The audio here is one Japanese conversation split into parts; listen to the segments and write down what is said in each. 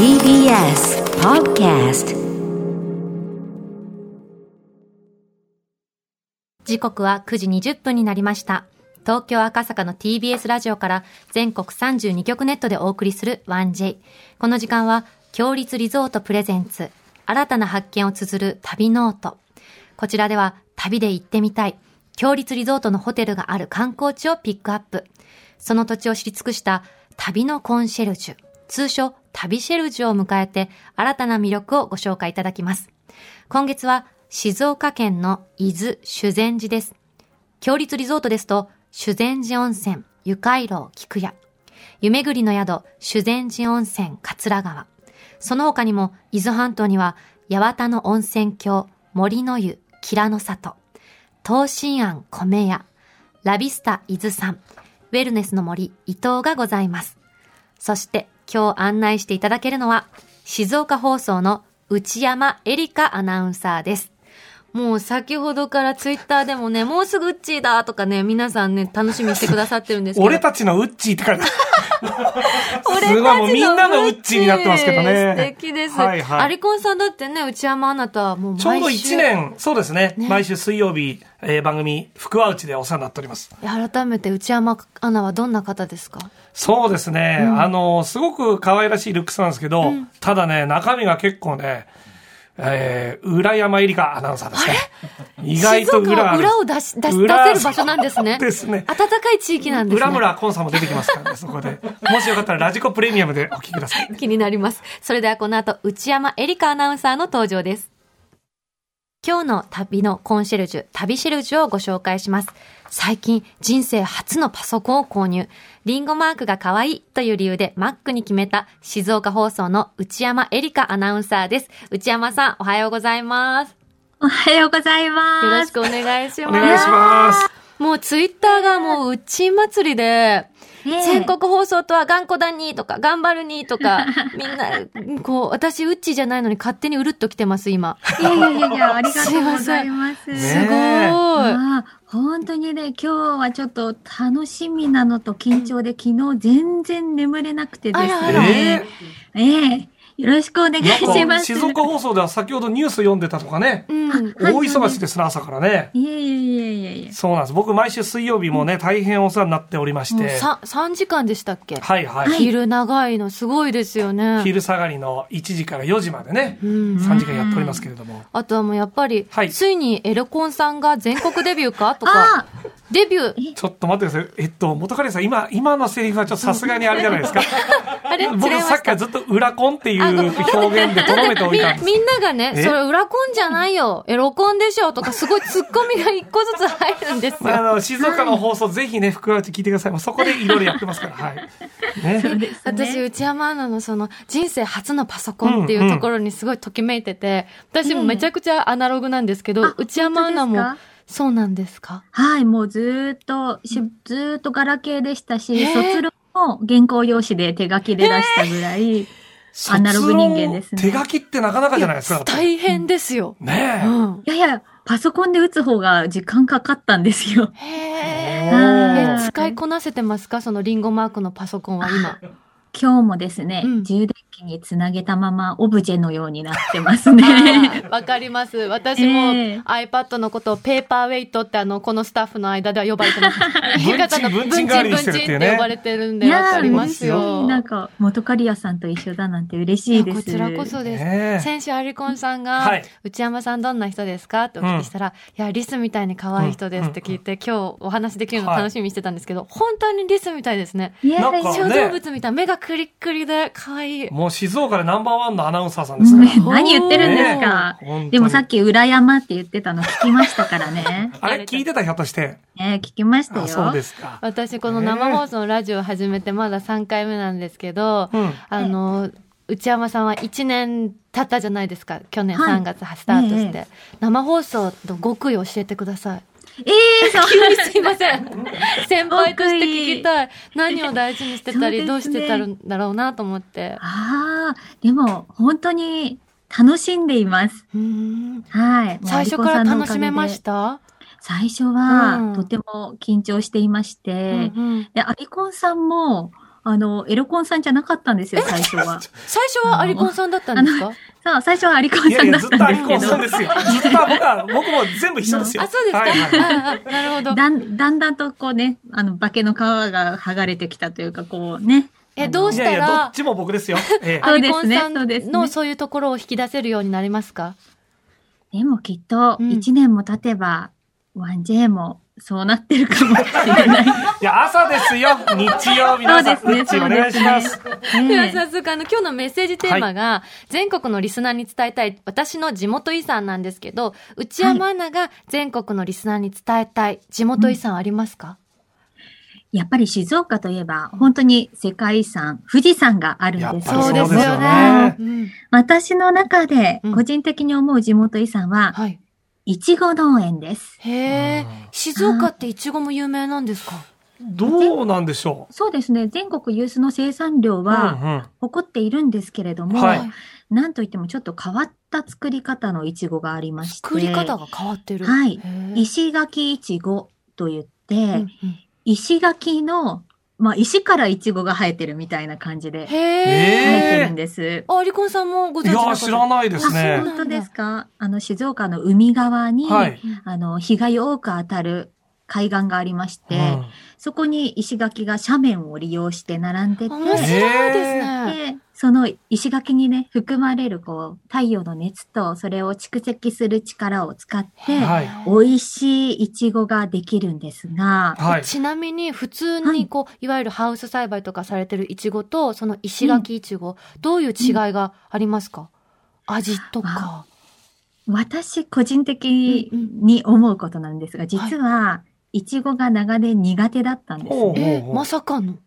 TBS Podcast 時刻は9時20分になりました。東京赤坂の TBS ラジオから全国32局ネットでお送りする 1J。この時間は、共立リゾート presents、新たな発見を綴る旅ノオト。こちらでは、旅で行ってみたい、共立リゾートのホテルがある観光地をピックアップ。その土地を知り尽くした旅のコンシェルジュ、通称旅シェルジュを迎えて、新たな魅力をご紹介いただきます。今月は、静岡県の伊豆修善寺です。強立リゾートですと、修善寺温泉、湯海楼菊屋、湯巡りの宿、修善寺温泉桂川。その他にも、伊豆半島には、八幡の温泉郷、森の湯、キラの里、東進庵米屋、ラビスタ伊豆山、ウェルネスの森伊東がございます。そして、今日案内していただけるのは、静岡放送の内山エリカアナウンサーです。もう先ほどからツイッターでもね、もうすぐウッチーだとかね、皆さんね、楽しみにしてくださってるんですけど。俺たちのウッチーって書いて すごいもうみんなのウッチーになってますけどね素敵です。はいはいアリコンさんだってね、内山アナとはもう毎週。ちょうど1。年、そうですね。ね毎週水曜日、えー番組、福は内でお世話になっております。改めて内山アナはどんな方ですか？そうですね。あの、すごく可愛らしいルックスなんですけど、ただね、中身が結構ね、えー、浦山エリカアナウンサーですね。意外と裏裏を出し、出し、出裏せる場所なんですね。ですね。暖かい地域なんですね。浦村コンさんも出てきますからね、そこで。もしよかったらラジコプレミアムでお聞きください。気になります。それではこの後、内山エリカアナウンサーの登場です。今日の旅のコンシェルジュ、旅シェルジュをご紹介します。最近、人生初のパソコンを購入。リンゴマークが可愛いという理由で Mac に決めた静岡放送の内山エリカアナウンサーです。内山さん、おはようございます。おはようございます。よろしくお願いします。お願いします。もうツイッターがもううち祭りで、全国放送とは頑固だにとか、頑張るにとか、みんな、こう、私、ウッチーじゃないのに勝手にうるっと来てます、今。いやいやいやありがとうございます。すごい。本当にね、今日はちょっと楽しみなのと緊張で、昨日全然眠れなくてですあらあらね。ええよろしくお願いします。静岡放送では先ほどニュース読んでたとかね。うん。はい大忙しですね、朝からね。いやいやいやいやいや。そうなんです。僕、毎週水曜日もね、大変お世話になっておりまして。3、3時間でしたっけ？はいはい。昼長いの、すごいですよね。昼下がりの1時から4時までね、うん。3時間やっておりますけれども。あとはもうやっぱり、はいついにエロコンさんが全国デビューかとあか、デビュー。ちょっと待ってください。えっと、元カレさん、今、今のセリフはちょっとさすがにあれじゃないですか。あれ？僕、さっきからずっと裏コンっていう表現でとどめておいたんです。みんながね、え？それ裏コンじゃないよ、エロコンでしょとか、すごいツッコミが一個ずつ入るんですまあ、あよ。の、静岡の放送、ぜひね、福川内聞いてください。もうそこでいろいろやってますから、はい。ね？私、内山アナのその、人生初のパソコンっていうところにすごいときめいてて、私もめちゃくちゃアナログなんですけど、あ内山アナもそうなんですか？はい、もうずーっとし、ずーっとガラケーでしたし、卒論も原稿用紙で手書きで出したぐらい、アナログ人間ですね手書きってなかなかじゃない？ですか。大変ですよ。ねえ。うん。いやいや、パソコンで打つ方が時間かかったんですよ。へえ、使いこなせてますか？そのリンゴマークのパソコンは今。今日もですね、うん充電器につなげたままオブジェのようになってますね。わかります。私もええ iPad のことをペーパーウェイトってあの、このスタッフの間では呼ばれてます。文鎮文鎮代わりにしてるっていうね文鎮って呼ばれてるんでわかります嬉よしい。。なんか、元カリアさんと一緒だなんて嬉しいです。こちらこそです。先週アリコンさんが、はい内山さんどんな人ですかってお聞きしたら、いや、リスみたいに可愛い人ですって聞いて、今日お話できるの楽しみにしてたんですけど、本当にリスみたいですね。いやなんか小ね動物みたい。目がクリックリで可愛い。もう静岡でナンバーワンのアナウンサーさんですから。うん何言ってるんですか、でもさっき裏山って言ってたの聞きましたからね。あれ聞いてたひょっとして。ね聞きましたよ。あ、そうですか。私、この生放送のラジオを始めてまだ3回目なんですけど、うん。あの、内山さんは1年経ったじゃないですか。去年はい3月スタートして。え生放送の極意を教えてください。ええそう。急にすいません。先輩として聞きたい。何を大事にしてたり、どうしてたんだろうなと思って。ああ、でも本当に楽しんでいます。はい。最初から楽しめました？最初は、うんとても緊張していまして、うんうんで、アリコンさんも、あの、エロコンさんじゃなかったんですよ、最初は。最初はアリコンさんだったんですか？さあ、最初はアリコンいやいや、さんだっずっとアリたんですけどコンさんで、すよ。ずっと僕は、僕も全部一緒ですよ。あ、そうですか、はいはいなるほど。だんだんだんとこうね、あの、化けの皮が剥がれてきたというか、こうね。え、どういやいや、したらどっ、ちも僕ですよ。ええアリコンさんのそういうところを引き出せるようになりますか？でもきっと、うん1年も経てば、1J もそうなってるかもしれない。いや、朝ですよ。日曜日の朝。そうですねお願いします。ではね早速あの今日のメッセージテーマが、全国のリスナーに伝えたい私の地元遺産なんですけど内山アナが全国のリスナーに伝えたい地元遺産ありますか、やっぱり静岡といえば、本当に世界遺産、富士山があるんです。そうですよね。私の中でうん。個人的に思う地元遺産は、はい。いちご農園です。へえ、静岡っていちごも有名なんですか？どうなんでしょそうですね。全国有数の生産量う。はうんうん。誇っているんですけれども、はい。なんといってもちょっと変わった作り方のいちごがありまして、作り方が変わってる。はい。石垣いちごと言って、うんうん石垣の、まあ、石からいちごが生えてるみたいな感じで生へええ。えてるんです。あ、リコンさんもご存知いや、知らないですあね。本当ですか？あの、静岡の海側に、はい。あの、日が多く当たる海岸がありまして、うんそこに石垣が斜面を利用して並んでて、面白いですね。で、その石垣にね、含まれるこう、太陽の熱とそれを蓄積する力を使って、はい美味しいイチゴができるんですが、はい。ちなみに普通はいにこう、い、わゆるハウス栽培とかされてるイチゴとその石垣イチゴ、どういう違いがありますか、味とか。私個人的に思うことなんですが、実は、イチゴが長年苦手だったんですほうね。え、まさかの。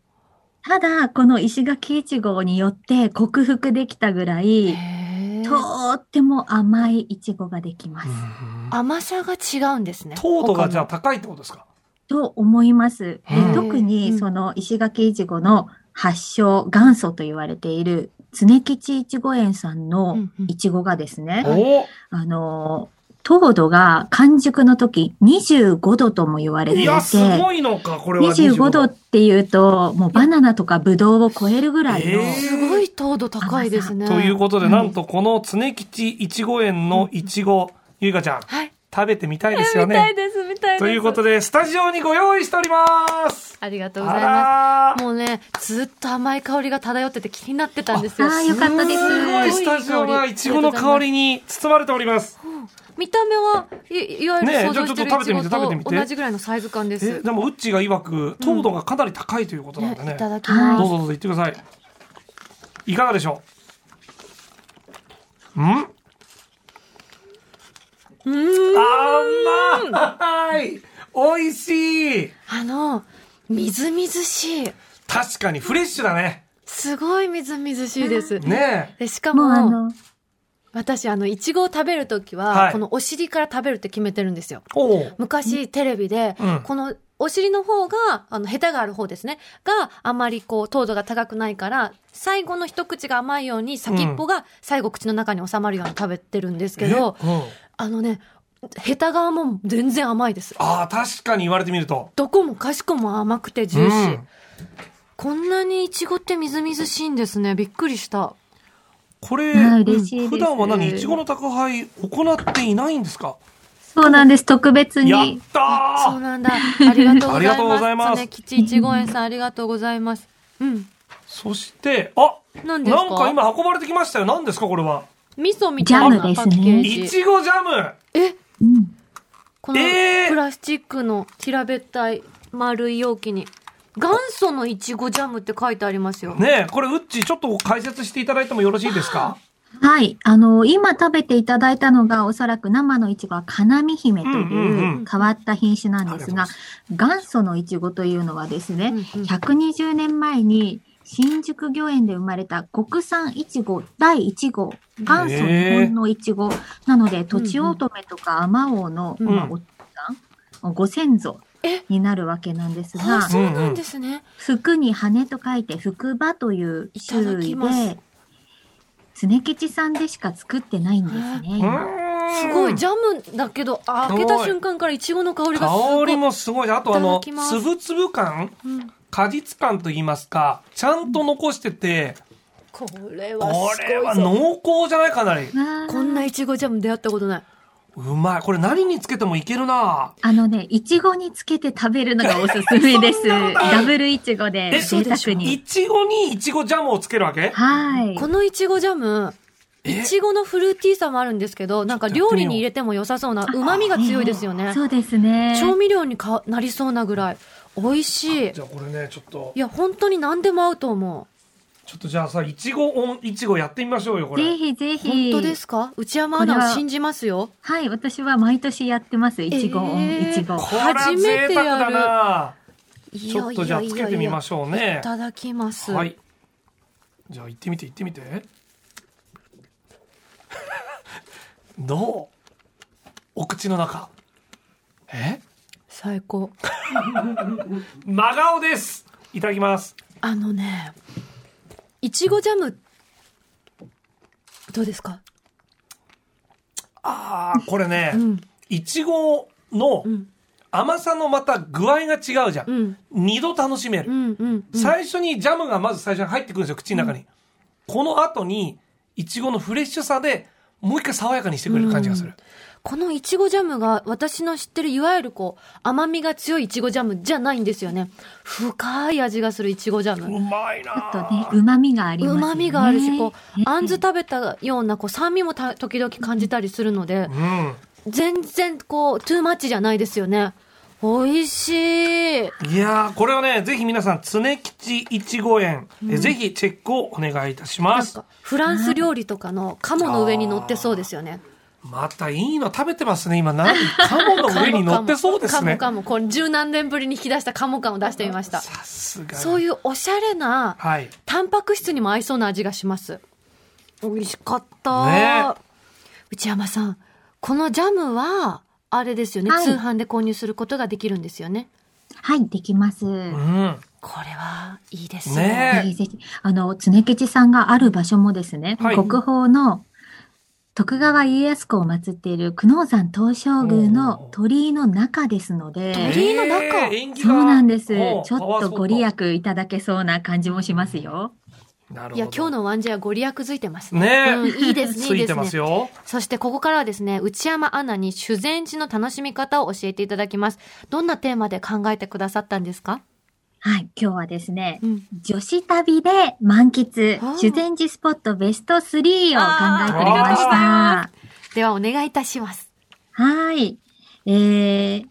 ただ、この石垣イチゴによって克服できたぐらい、とー。っても甘いイチゴができます。うん甘さが違うんですね。糖度がじゃあ高いってことですか？と思います。特うん。にその石垣いちごの発祥、元祖と言われている常吉いちご園さんうのんうん。いちごがですね、おあの、糖度が完熟の時25度とも言われていいや、すて、ごいのか、これは25度っていうと、もうバナナとかブドウを超えるぐらいの、えーすごい糖度高いですね。ということで、うんなんとこの常吉いちご園のいちご、ゆいかちゃん、はい。食べてみたいですよね。見たいです、見たいです。ということで、スタジオにご用意しております。ありがとうございまあす。もうね、ずっと甘い香りが漂ってて気になってたんですよ。ああー、よかったです。すごい、スタジオがいちごの香りに包まれております。見た目はいいわゆる想像してるじゃあちょっと食べてみいちごて食べてみてと同じぐらいのサイズ感です。え、でも、ウッチーが曰く、糖度がかなり高いということなんでね。ねいただきどます。うぞどうぞ言ってください。いかがでしょう？ん？うん。甘い美味しいあの、みずみずしい。確かにフレッシュだね。すごいみずみずしいです。ねでしかもうあも、の、私、あの、いちごを食べるときは、はいこのお尻から食べるって決めてるんですよ。おう昔、テレビで、うんこのお尻の方が、あの、ヘタがある方ですね。があまりこう、糖度が高くないから、最後の一口が甘いように、先っぽが最後口の中に収まるように食べてるんですけど、え？うんあのね、ヘタ側も全然甘いです。ああ、確かに言われてみると。どこもかしこも甘くてジューシー。うんこんなにイチゴってみずみずしいんですね。びっくりした。これ、あ嬉しいです普段は何いちごの宅配行っていないんですか？そうなんです。特別やっに。たーそうなんだ。ありがとうございます。ありがとうございます常吉いちご園さんありがとうございます。うん。そして、あ何ですか？なんか今運ばれてきましたよ。何ですかこれは？味噌みたいなパジャムですねッケージ。いちごジャムえ？うんこのえープラスチックの平べったい丸い容器に元祖のいちごジャムって書いてありますよ。ねえ、これ、うっちーちょっと解説していただいてもよろしいですか？はい。あの、今食べていただいたのが、おそらく生のいちごは、かなみ姫といんう変わった品種なんですが元祖のいちごというのはですね、うんうん。120年前に新宿御苑で生まれた国産いちご第1号、元祖日本のいちごなので、とちおとめとかあまおうの、うん。まあお父さん、ご先祖えになるわけなんですあ、が、そうなんですね。服に羽と書いて福馬という種類で、常吉さんでしか作ってないんですね。すごい、ジャムだけど、あ開けた瞬間からいちごの香りがすごい。香りもすごい。あとあのいただき、ますつぶつぶ感？うん果実感と言いますか、ちゃんと残してて、これはこれはすごいぞ。濃厚じゃない？かなり。こんないちごジャム出会ったことない。うまい。これ何につけてもいけるなあのね、いちごにつけて食べるのがおすすめです。ダブルいちごでえ贅沢に。いちごにいちごジャムをつけるわけ？はい。このいちごジャム、え？いちごのフルーティーさもあるんですけど、なんか料理に入れても良さそうな旨味が強いですよね。そうですね。調味料にかなりそうなぐらい。美味しい。じゃあこれね、ちょっとい、や、本当に何でも合うと思ちょっとじゃあさ、いちごオン、いちごやってみましょうよ、これ。ぜひぜう。ひ。本当ですか？内山アナを信じますよ。はい、私は毎年やってます。いちごオン、えーいちご。これは初めてやる贅沢だないちちょっとじゃあつけてみましょうねい。ただきます。はい。じゃあ行ってみて行ってみて。どうお口の中。え？最高。真顔ですいただきます。あのね、いちごジャム、どうですか？ああ、これねう、ん。いちごのうん。甘さのまた具合が違うじゃん。うん。二度楽しめる。うん。うん。最初にジャムがまず最初に入ってくるんですよ、口の中に。この後に、いちごのフレッシュさで、もう一回爽やかにしてくれる感じがする。このいちごジャムが私の知ってるいわゆるこう甘みが強いいちごジャムじゃないんですよね。深い味がするいちごジャうム。まいなちょっとね、旨味があります、ね。旨味があるし、こう、ねあんず食べたようなこう酸味もた時々感じたりするので、うん。全然こう、トゥーマッチじゃないですよね。美味しい。いやー、これはね、ぜひ皆さん、常吉いちご園、えぜひチェックをお願いいたします。フランス料理とかの鴨の上に乗ってそうですよね。またいいの食べてますね、今。何鴨の上に乗ってそうですね。カモカモ。これ十何年ぶりに引き出したカモ感を出してみました。さすが。そういうおしゃれな、はい。タンパク質にも合いそうな味がします。美味しかった。ね内山さん、このジャムは、あれですよね、はい通販で購入することができるんですよね。はい、できます。うん。これはいいですよ。ねぜひぜひ。あの、常吉さんがある場所もですね、はい国宝の徳川家康公を祀っている久能山東照宮の鳥居の中ですので、鳥居の中？そうなんです。ちおょっとご利益いただけそうな感じもしますよ。なるほど。いや、今日のワンジェはご利益づいてますね。ねうん、いいですね、いいですねついてます。よ。そしてここからはですね、内山アナに修善寺の楽しみ方を教えていただきます。どんなテーマで考えてくださったんですか？はい、今日はですね、うん。女子旅で満喫修善寺スポットベスト3を考えてみましあた。ではお願いいたします。はい。えー、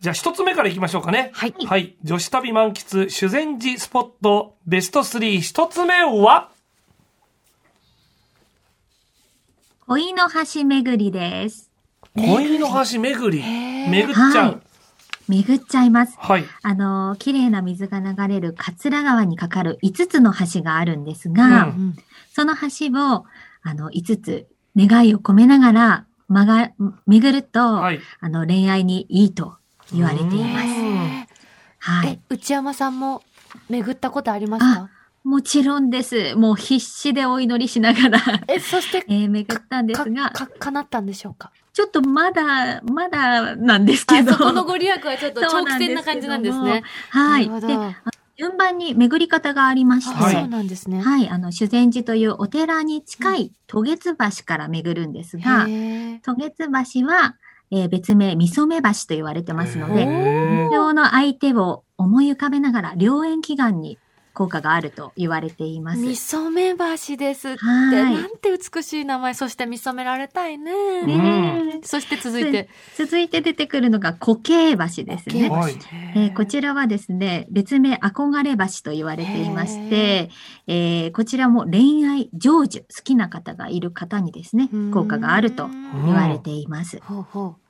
じゃあ一つ目からいきましょうかね。はい。はい。女子旅満喫修善寺スポットベスト3一つ目は？恋の橋巡りです。恋の橋巡り。巡っちゃう。はい巡っちゃいます。はい。あの、綺麗な水が流れる桂川にかかる5つの橋があるんですうが、うんその橋を、あの、5つ願いを込めながら、曲が、巡ると、はい。あの、恋愛にいいと言われています。はい。、内山さんも巡ったことありますか？もちろんです。もう必死でお祈りしながら、え、そして、えー巡ったんですか、が、か、叶ったんでしょうか？ちょっとまだ、まだなんですけど。あそこのご利益はちょっと長期戦な感じなんですね。はい。で。順番に巡り方がありまして、はいそうなんですね。はい、あの、修善寺というお寺に近い渡月橋から巡るんですが、へー渡月橋は、えー別名、みそめ橋と言われてますのへで、ー両の相手を思い浮かべながら、良縁祈願に効果があると言われています。みそめ橋ですって、はい。なんて美しい名前、そして見初められたいね。ね。えそして続いて、続いて出てくるのが固形橋ですね。はい。えーこちらはですね、別名憧れ橋と言われていまして、えーこちらも恋愛成就、好きな方がいる方にですね、効果があると言われています。ほうほう。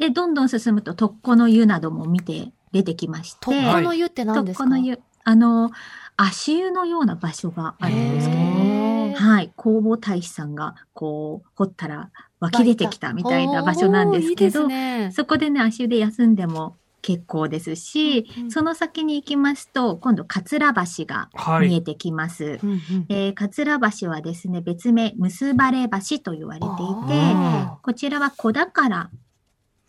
で、どんどん進むと、特攻の湯なども見て出てきまして、特攻の湯って何ですか、特攻の湯、あの、足湯のような場所があるんですけれども、はい、弘法大師さんが、こう、掘ったら湧き出てきたみたいな場所なんですけど、ね。そこでね、足湯で休んでも結構ですし、うんうん。その先に行きますと、今度、桂橋がはい。見えてきます。うんうん。えー桂橋はですね、別名、結ばれ橋と言われていて、あこちらは子宝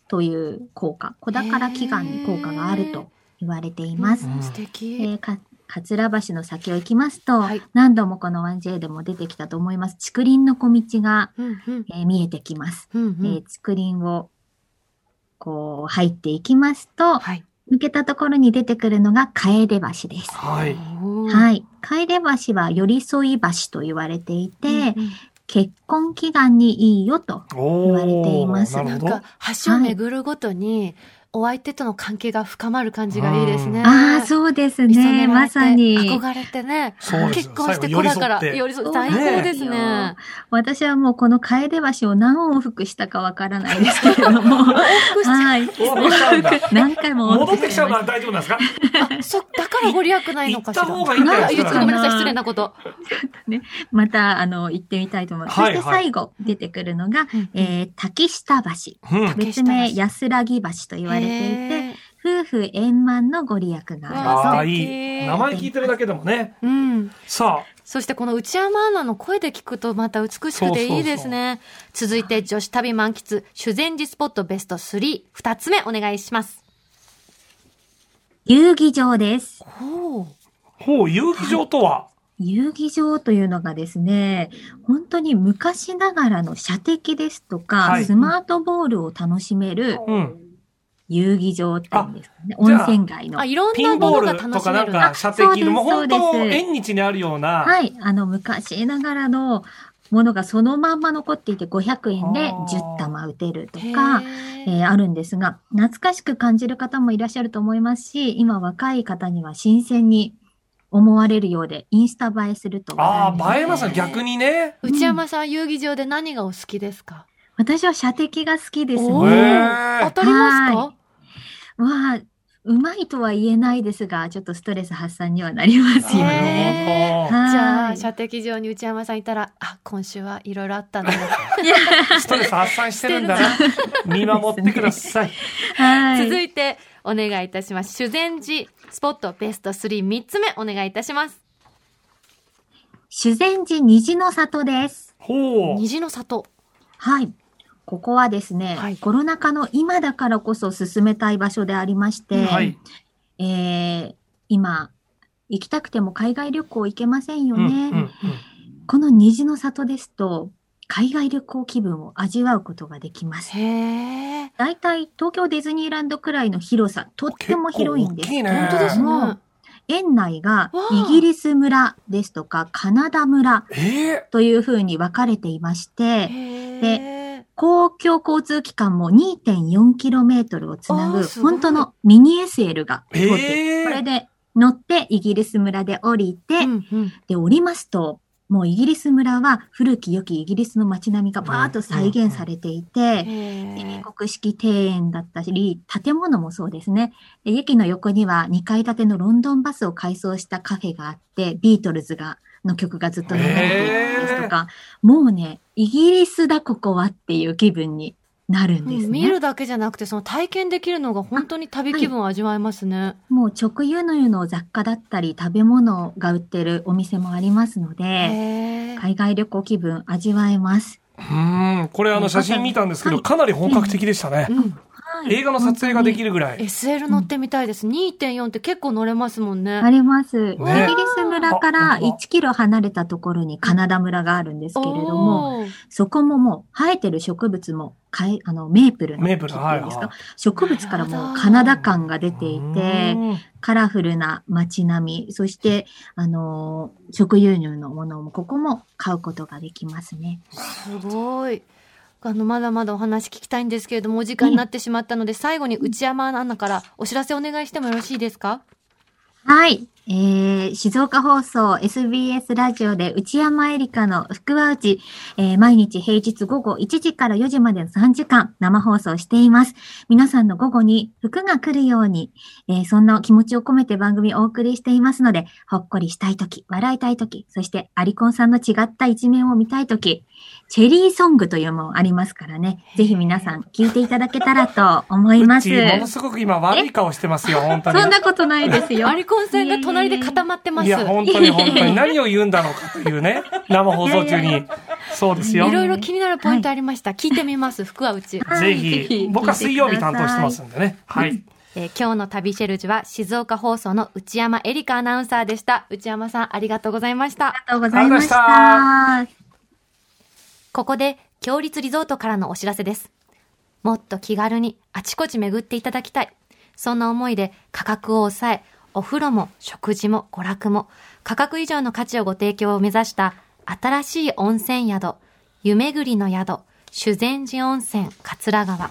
という効果、子宝祈願に効果があると言われています。うん素敵。えーか桂橋の先を行きますと、はい何度もこの 1J でも出てきたと思います。竹林の小道が、うんうんえー見えてきます。うんうんえー竹林をこう入っていきますと、はい。抜けたところに出てくるのが楓橋です。はい。はい。楓橋は寄り添い橋と言われていて、うんうん結婚祈願にいいよと。お言われていますなんか。橋を巡るごとに、お相手との関係が深まる感じがいいですね。ああ、そうですね。まさに。憧れてね。そうです結婚して子だから、寄り添ってそう最高ですねね。私はもうこの楓橋を何往復したかわからないですけれども。はい。往復しちゃうんだ何回も往復戻ってきちゃうのは大丈夫なんですかあ、そ、だからご利益ないのかしら。行った方がいいんごめんなさい、失礼なこと。また、あの、行ってみたいと思います。はいそして最後出てくるのが、うんえー、滝下橋。うん。竹別名安らぎ橋と言われていて、へ夫婦円満のご利益がああいい。名前聞いてるだけでもね。ーうん。さそしてこの内山アナの声で聞くとまた美しくていいですね。続いて女子旅満喫、修善寺スポットベスト3、二つ目お願いします。遊技場です。ほう。あ、ほう、遊戯場とは、遊技場というのがですね、本当に昔ながらの射的ですとか、はいスマートボールを楽しめるうん。遊技場っていうんですかね。温泉街の。あ、いろんピンなものがボールとかなん楽しめるか射的の、そうですもう本当縁日にあるような。はい。あの、昔ながらのものがそのまんま残っていて500円であー10玉打てるとへか、ーえーあるんですが、懐かしく感じる方もいらっしゃると思いますし、今若い方には新鮮に思われるようで、インスタ映えするとああ、映えますね。逆にね。内山さん、遊戯場で何がお好きですか？私は射的が好きですね。当たりますか？はわあ、うまいとは言えないですが、ちょっとストレス発散にはなりますよなね。るほはいじゃあ、射的場に内山さんいたら、あ、今週はいろいろあったんだな。ど。ストレス発散してるんだな。見守ってください。はい。続いて、お願いいたします。修善寺スポットベスト3、3つ目お願いいたします。修善寺虹の里です。ほう。虹の里。はい。ここはですね、はいコロナ禍の今だからこそ進めたい場所でありまして、はい。えー今、行きたくても海外旅行行けませんようんね。うんうんこの虹の里ですと、海外旅行気分を味わうことができます。だいたい東京ディズニーランドくらいの広さ、とっても広いんですね本当ですね。園内がイギリス村ですとかカナダ村ええというふうに分かれていまして、へえ。公共交通機関も 2.4km をつなぐ本当のミニ SL が通ってこれで乗ってイギリス村で降りて、うんうんで降りますともうイギリス村は古き良きイギリスの街並みがバーッと再現されていて、へ英え。国式庭園だったり、建物もそうですね。で駅の横には2階建てのロンドンバスを改装したカフェがあって、ビートルズが、の曲がずっと流れていたりですとか、もうね、イギリスだここはっていう気分になるんですね。見るだけじゃなくて、その体験できるのが本当に旅気分を味わえますね。もう直輸入の雑貨だったり、食べ物が売ってるお店もありますので。海外旅行気分味わえます。うん。これあの写真見たんですけど、はいかなり本格的でしたねう。ん。はい映画の撮影ができるぐらい。SL 乗ってみたいです。2.4って結構乗れますもんね。あります。イギリねス村かあら本当だ1キロ離れたところにカナダ村があるんですけれども、そこももう生えてる植物もかえあのメープルのメープル木っていうんですか、はいはい植物からもうカナダ感が出ていて、うんカラフルな街並み、そして、あのー食輸入のものもここも買うことができますね。すごい。あの、まだまだお話聞きたいんですけれども、お時間になってしまったので、最後に内山アナからお知らせお願いしてもよろしいですか？はい。えー、静岡放送 SBS ラジオで内山エリカの福は内、えー、毎日平日午後1時から4時までの3時間生放送しています。皆さんの午後に服が来るように、えーそんな気持ちを込めて番組をお送りしていますので、ほっこりしたいとき、笑いたいとき、そしてアリコンさんの違った一面を見たいとき、チェリーソングというのもありますからね。ぜひ皆さん聞いていただけたらと思います。うちものすごく今悪い顔してますよ、本当に。そんなことないですよ。アリコンさんが隣で固まってます。いや、本当に本当に 何を言うんだろうかというね、生放送中に。そうですよ。いろいろ気になるポイントありました。聞いてみます、服はうち。ぜひ、僕は水曜日担当してますんでね。はい。えー今日の旅シェルジュは静岡放送の内山エリカアナウンサーでした。内山さん、ありがとうございました。ありがとうございました。ここで、強立リゾートからのお知らせです。もっと気軽にあちこち巡っていただきたい。そんな思いで価格を抑え、お風呂も食事も娯楽も価格以上の価値をご提供を目指した新しい温泉宿、湯巡りの宿、修善寺温泉桂川。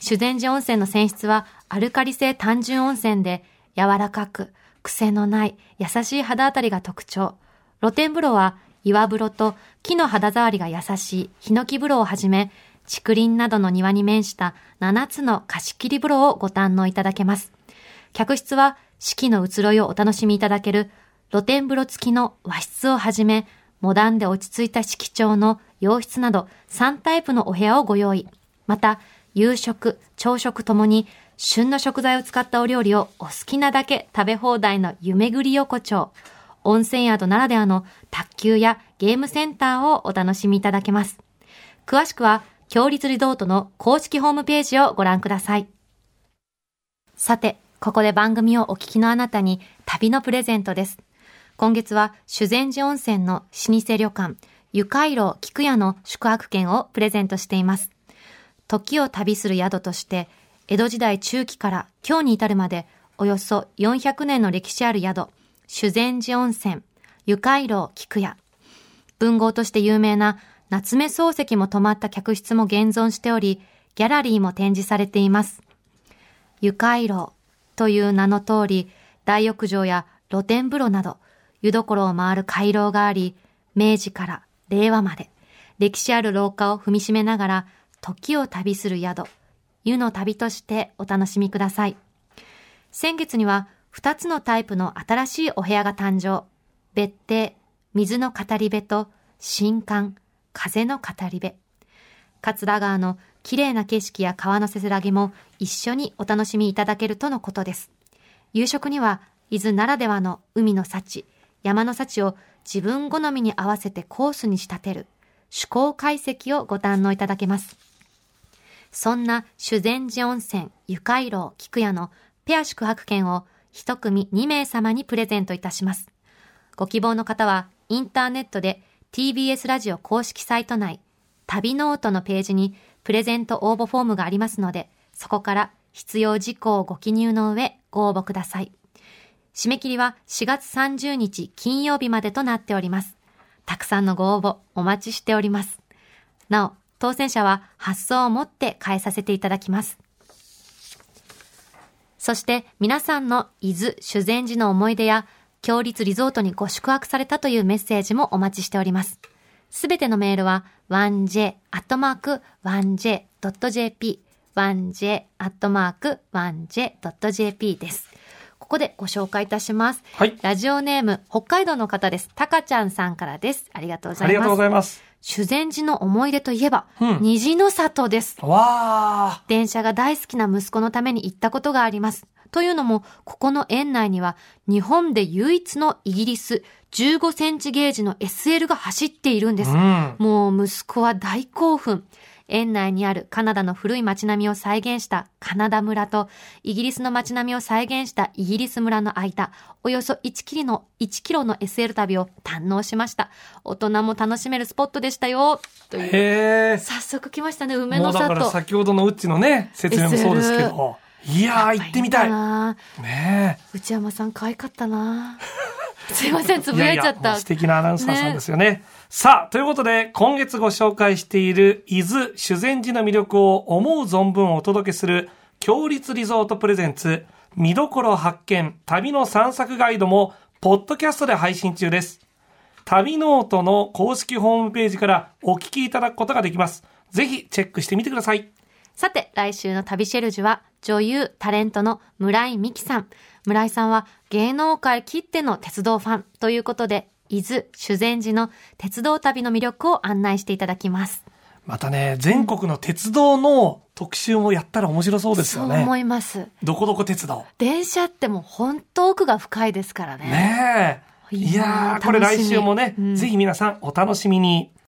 修善寺温泉の泉質はアルカリ性単純温泉で柔らかく癖のない優しい肌当たりが特徴。露天風呂は岩風呂と木の肌触りが優しいヒノキ風呂をはじめ竹林などの庭に面した7つの貸し切り風呂をご堪能いただけます。客室は四季の移ろいをお楽しみいただける露天風呂付きの和室をはじめモダンで落ち着いた色調の洋室など3タイプのお部屋をご用意。また、夕食、朝食ともに旬の食材を使ったお料理をお好きなだけ食べ放題の夢ぐり横丁。温泉宿ならではの卓球やゲームセンターをお楽しみいただけます。詳しくは、強立リゾートの公式ホームページをご覧ください。さて、ここで番組をお聞きのあなたに旅のプレゼントです。今月は修善寺温泉の老舗旅館、ゆかいろう菊屋の宿泊券をプレゼントしています。時を旅する宿として、江戸時代中期から今日に至るまで、およそ400年の歴史ある宿、修善寺温泉、ゆかいろう菊屋。文豪として有名な夏目漱石も泊まった客室も現存しており、ギャラリーも展示されています。ゆかいろうという名の通り、大浴場や露天風呂など、湯どころを回る回廊があり、明治から令和まで、歴史ある廊下を踏みしめながら、時を旅する宿、湯の旅としてお楽しみください。先月には、2つのタイプの新しいお部屋が誕生。別邸、水の語り部と、新館、風の語り部。桂川の綺麗な景色や川のせせらぎも一緒にお楽しみいただけるとのことです。夕食には、伊豆ならではの海の幸、山の幸を自分好みに合わせてコースに仕立てる、趣向懐石をご堪能いただけます。そんな修善寺温泉ゆかいろう菊屋のペア宿泊券を一組2名様にプレゼントいたします。ご希望の方はインターネットで TBS ラジオ公式サイト内旅ノオトのページにプレゼント応募フォームがありますので、そこから必要事項をご記入の上ご応募ください。締め切りは4月30日金曜日までとなっております。たくさんのご応募お待ちしております。なお、当選者は発送をもって返させていただきます。そして皆さんの伊豆修善寺の思い出や、強立リゾートにご宿泊されたというメッセージもお待ちしております。すべてのメールは 1j.1j.jp 1j.1j.jp です。ここでご紹介いたします。はい。ラジオネーム、北海道の方です。たかちゃんさんからです。ありがとうございます。ありがとうございます。修善寺の思い出といえば、うん虹の里です。わ電車が大好きな息子のために行ったことがあります。というのも、ここの園内には、日本で唯一のイギリス15センチゲージの SL が走っているんです。ー。うん。もう息子は大興奮。園内にあるカナダの古い街並みを再現したカナダ村と、イギリスの街並みを再現したイギリス村の間、およそ1キロの、1キロの SL 旅を堪能しました。大人も楽しめるスポットでしたよ。という。早速来ましたね、梅のもうだから里。先ほどのうちのね、説明もそうですけど。いやー、行ってみたい。なね内山さん可愛かったな すいません、つえ。ぶやいちゃやった。もう素敵なアナウンサーさんですよね。さあ、ということで、今月ご紹介している伊豆修善寺の魅力を思う存分お届けする、共立リゾート presents、見どころ発見、旅の散策ガイドも、ポッドキャストで配信中です。旅ノオトの公式ホームページからお聞きいただくことができます。ぜひチェックしてみてください。さて、来週の旅シェルジュは、女優、タレントの村井美樹さん。村井さんは芸能界きっての鉄道ファンということで、伊豆、修善寺の鉄道旅の魅力を案内していただきます。またね、全国の鉄道の特集もやったら面白そうですよね。そう思います。どこどこ鉄道。電車ってもう本当奥が深いですからね。ねえ。いやこれ来週もね、うんぜひ皆さんお楽しみに。